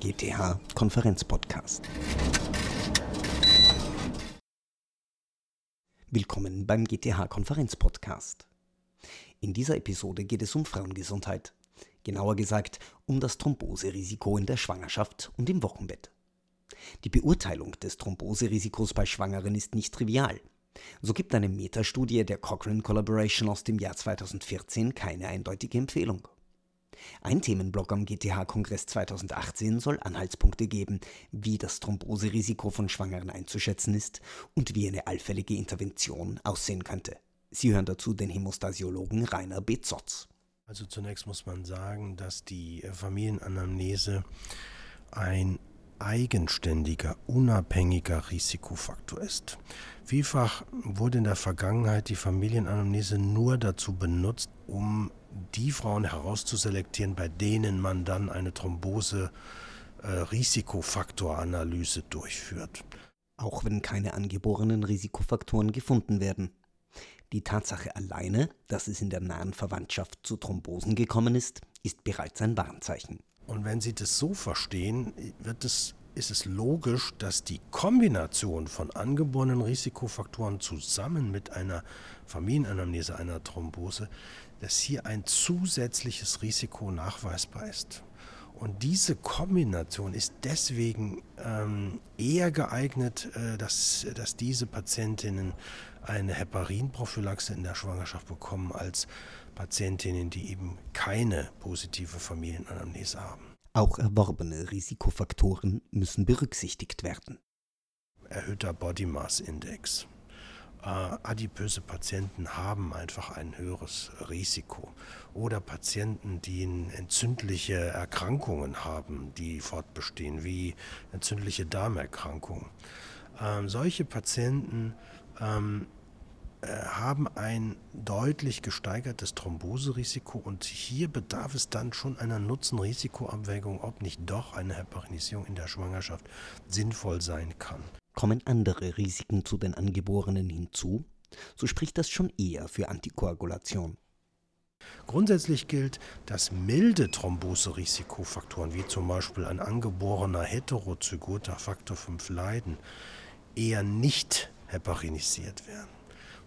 GTH Konferenzpodcast. Willkommen beim GTH Konferenzpodcast. In dieser Episode geht es um Frauengesundheit, genauer gesagt um das Thromboserisiko in der Schwangerschaft und im Wochenbett. Die Beurteilung des Thromboserisikos bei Schwangeren ist nicht trivial. So gibt eine Metastudie der Cochrane Collaboration aus dem Jahr 2014 keine eindeutige Empfehlung. Ein Themenblock am GTH-Kongress 2018 soll Anhaltspunkte geben, wie das Thromboserisiko von Schwangeren einzuschätzen ist und wie eine allfällige Intervention aussehen könnte. Sie hören dazu den Hämostasiologen Rainer B. Zotz. Also zunächst muss man sagen, dass die Familienanamnese ein eigenständiger, unabhängiger Risikofaktor ist. Vielfach wurde in der Vergangenheit die Familienanamnese nur dazu benutzt, um die Frauen herauszuselektieren, bei denen man dann eine Thrombose-Risikofaktoranalyse durchführt. Auch wenn keine angeborenen Risikofaktoren gefunden werden. Die Tatsache alleine, dass es in der nahen Verwandtschaft zu Thrombosen gekommen ist, ist bereits ein Warnzeichen. Und wenn Sie das so verstehen, wird es, ist es logisch, dass die Kombination von angeborenen Risikofaktoren zusammen mit einer Familienanamnese einer Thrombose dass hier ein zusätzliches Risiko nachweisbar ist. Und diese Kombination ist deswegen ähm, eher geeignet, äh, dass, dass diese Patientinnen eine Heparinprophylaxe in der Schwangerschaft bekommen, als Patientinnen, die eben keine positive Familienanamnese haben. Auch erworbene Risikofaktoren müssen berücksichtigt werden. Erhöhter Body Mass Index äh, adipöse Patienten haben einfach ein höheres Risiko. Oder Patienten, die entzündliche Erkrankungen haben, die fortbestehen, wie entzündliche Darmerkrankungen. Ähm, solche Patienten ähm, äh, haben ein deutlich gesteigertes Thromboserisiko und hier bedarf es dann schon einer Nutzen-Risiko-Abwägung, ob nicht doch eine Heparinisierung in der Schwangerschaft sinnvoll sein kann. Kommen andere Risiken zu den Angeborenen hinzu, so spricht das schon eher für Antikoagulation. Grundsätzlich gilt, dass milde Thromboserisikofaktoren wie zum Beispiel ein angeborener heterozygoter Faktor 5 Leiden eher nicht heparinisiert werden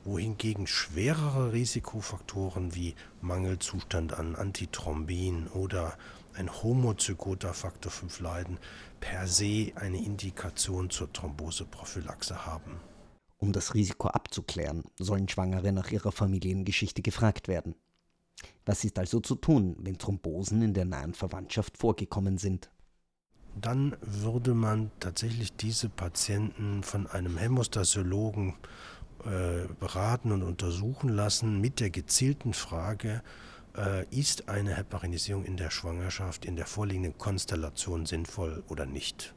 wohingegen schwerere Risikofaktoren wie Mangelzustand an Antithrombin oder ein homozygoter Faktor 5 Leiden per se eine Indikation zur Thromboseprophylaxe haben. Um das Risiko abzuklären, sollen Schwangere nach ihrer Familiengeschichte gefragt werden. Was ist also zu tun, wenn Thrombosen in der nahen Verwandtschaft vorgekommen sind? Dann würde man tatsächlich diese Patienten von einem Hämostasiologen äh, beraten und untersuchen lassen mit der gezielten Frage, äh, ist eine Heparinisierung in der Schwangerschaft in der vorliegenden Konstellation sinnvoll oder nicht.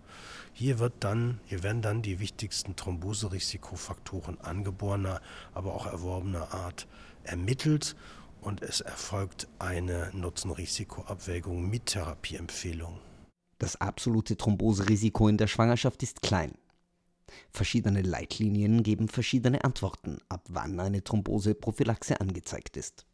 Hier, wird dann, hier werden dann die wichtigsten Thromboserisikofaktoren angeborener, aber auch erworbener Art ermittelt und es erfolgt eine Nutzen-Risiko-Abwägung mit Therapieempfehlung. Das absolute Thromboserisiko in der Schwangerschaft ist klein. Verschiedene Leitlinien geben verschiedene Antworten, ab wann eine Thromboseprophylaxe angezeigt ist.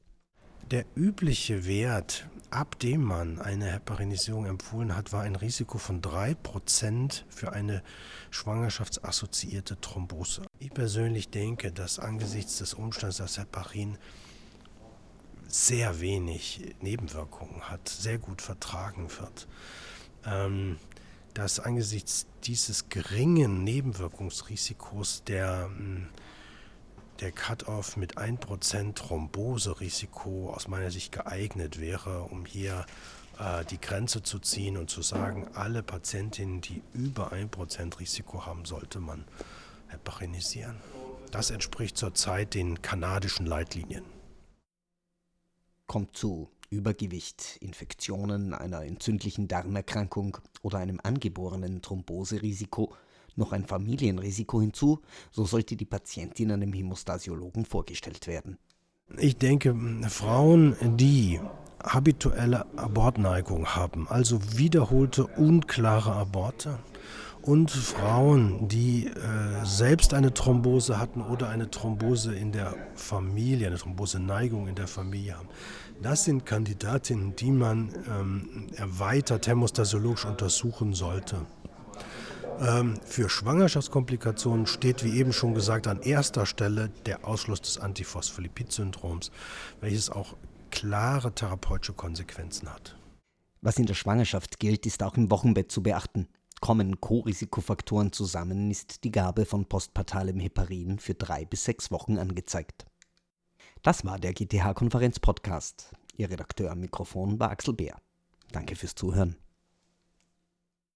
Der übliche Wert, ab dem man eine Heparinisierung empfohlen hat, war ein Risiko von 3% für eine schwangerschaftsassoziierte Thrombose. Ich persönlich denke, dass angesichts des Umstands, dass Heparin sehr wenig Nebenwirkungen hat, sehr gut vertragen wird, ähm, dass angesichts dieses geringen Nebenwirkungsrisikos der hm, der Cut-off mit 1% Thromboserisiko aus meiner Sicht geeignet wäre, um hier äh, die Grenze zu ziehen und zu sagen, alle Patientinnen, die über 1% Risiko haben, sollte man heparinisieren. Das entspricht zurzeit den kanadischen Leitlinien. Kommt zu Übergewicht, Infektionen, einer entzündlichen Darmerkrankung oder einem angeborenen Thromboserisiko noch ein Familienrisiko hinzu, so sollte die Patientin einem Hämostasiologen vorgestellt werden. Ich denke, Frauen, die habituelle Abortneigung haben, also wiederholte unklare Aborte und Frauen, die äh, selbst eine Thrombose hatten oder eine Thrombose in der Familie, eine Thromboseneigung in der Familie haben. Das sind Kandidatinnen, die man ähm, erweitert hämostasiologisch untersuchen sollte. Ähm, für Schwangerschaftskomplikationen steht, wie eben schon gesagt, an erster Stelle der Ausschluss des Antiphospholipid-Syndroms, welches auch klare therapeutische Konsequenzen hat. Was in der Schwangerschaft gilt, ist auch im Wochenbett zu beachten. Kommen Co-Risikofaktoren zusammen, ist die Gabe von postpartalem Heparin für drei bis sechs Wochen angezeigt. Das war der GTH-Konferenz-Podcast. Ihr Redakteur am Mikrofon war Axel Bär. Danke fürs Zuhören.